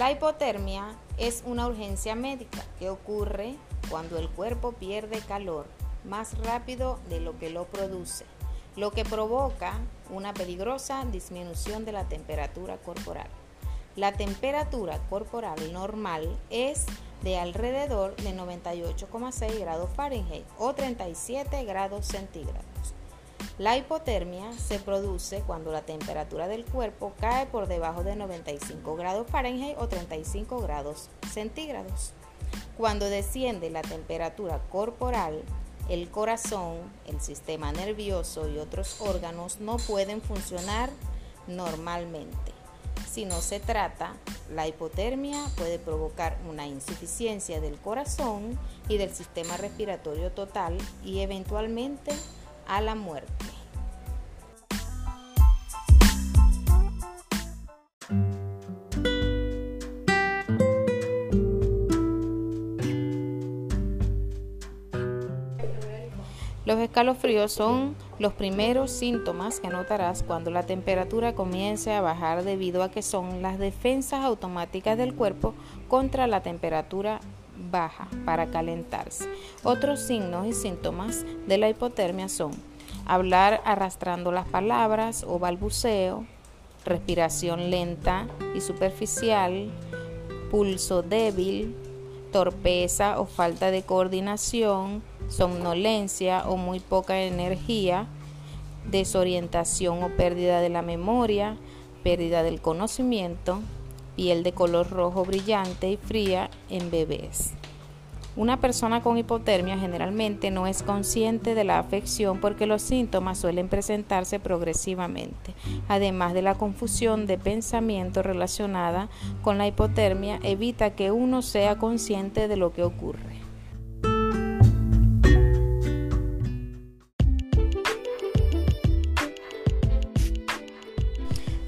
La hipotermia es una urgencia médica que ocurre cuando el cuerpo pierde calor más rápido de lo que lo produce, lo que provoca una peligrosa disminución de la temperatura corporal. La temperatura corporal normal es de alrededor de 98,6 grados Fahrenheit o 37 grados centígrados. La hipotermia se produce cuando la temperatura del cuerpo cae por debajo de 95 grados Fahrenheit o 35 grados centígrados. Cuando desciende la temperatura corporal, el corazón, el sistema nervioso y otros órganos no pueden funcionar normalmente. Si no se trata, la hipotermia puede provocar una insuficiencia del corazón y del sistema respiratorio total y eventualmente a la muerte. Los escalofríos son los primeros síntomas que notarás cuando la temperatura comience a bajar debido a que son las defensas automáticas del cuerpo contra la temperatura baja para calentarse. Otros signos y síntomas de la hipotermia son hablar arrastrando las palabras o balbuceo, respiración lenta y superficial, pulso débil, torpeza o falta de coordinación, somnolencia o muy poca energía, desorientación o pérdida de la memoria, pérdida del conocimiento, piel de color rojo brillante y fría en bebés. Una persona con hipotermia generalmente no es consciente de la afección porque los síntomas suelen presentarse progresivamente. Además de la confusión de pensamiento relacionada con la hipotermia, evita que uno sea consciente de lo que ocurre.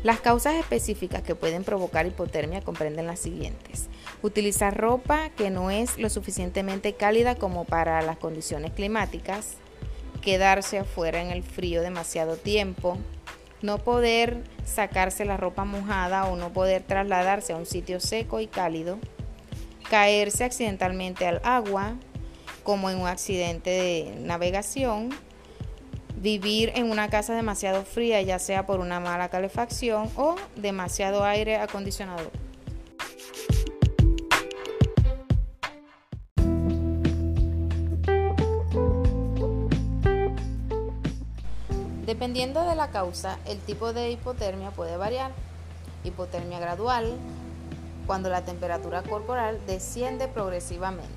Las causas específicas que pueden provocar hipotermia comprenden las siguientes. Utilizar ropa que no es lo suficientemente cálida como para las condiciones climáticas. Quedarse afuera en el frío demasiado tiempo. No poder sacarse la ropa mojada o no poder trasladarse a un sitio seco y cálido. Caerse accidentalmente al agua, como en un accidente de navegación vivir en una casa demasiado fría, ya sea por una mala calefacción o demasiado aire acondicionado. Dependiendo de la causa, el tipo de hipotermia puede variar. Hipotermia gradual, cuando la temperatura corporal desciende progresivamente.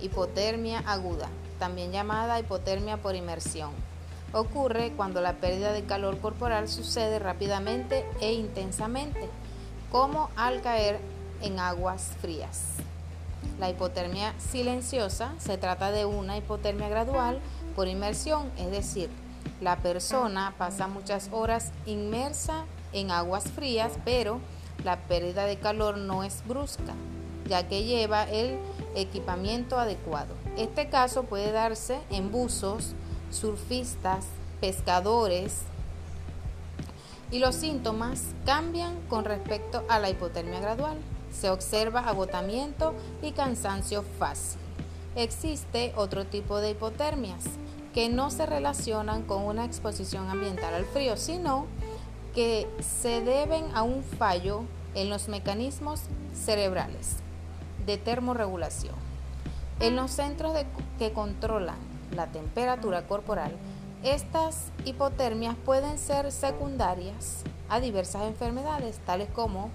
Hipotermia aguda, también llamada hipotermia por inmersión. Ocurre cuando la pérdida de calor corporal sucede rápidamente e intensamente, como al caer en aguas frías. La hipotermia silenciosa se trata de una hipotermia gradual por inmersión, es decir, la persona pasa muchas horas inmersa en aguas frías, pero la pérdida de calor no es brusca, ya que lleva el equipamiento adecuado. Este caso puede darse en buzos, surfistas, pescadores y los síntomas cambian con respecto a la hipotermia gradual. Se observa agotamiento y cansancio fácil. Existe otro tipo de hipotermias que no se relacionan con una exposición ambiental al frío, sino que se deben a un fallo en los mecanismos cerebrales de termorregulación. En los centros que controlan la temperatura corporal, estas hipotermias pueden ser secundarias a diversas enfermedades, tales como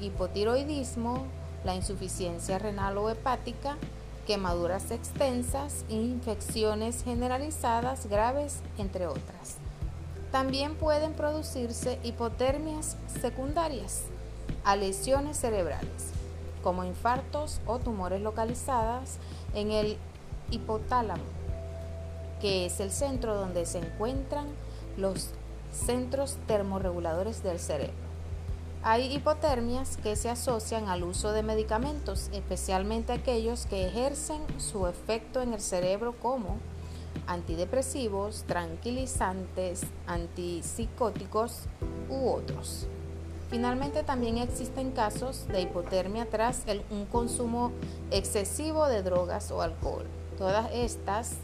hipotiroidismo, la insuficiencia renal o hepática, quemaduras extensas, infecciones generalizadas graves, entre otras. También pueden producirse hipotermias secundarias a lesiones cerebrales, como infartos o tumores localizadas en el hipotálamo, que es el centro donde se encuentran los centros termorreguladores del cerebro. Hay hipotermias que se asocian al uso de medicamentos, especialmente aquellos que ejercen su efecto en el cerebro como antidepresivos, tranquilizantes, antipsicóticos u otros. Finalmente también existen casos de hipotermia tras un consumo excesivo de drogas o alcohol. Todas estas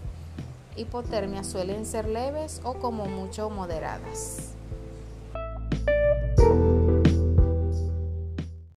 hipotermias suelen ser leves o como mucho moderadas.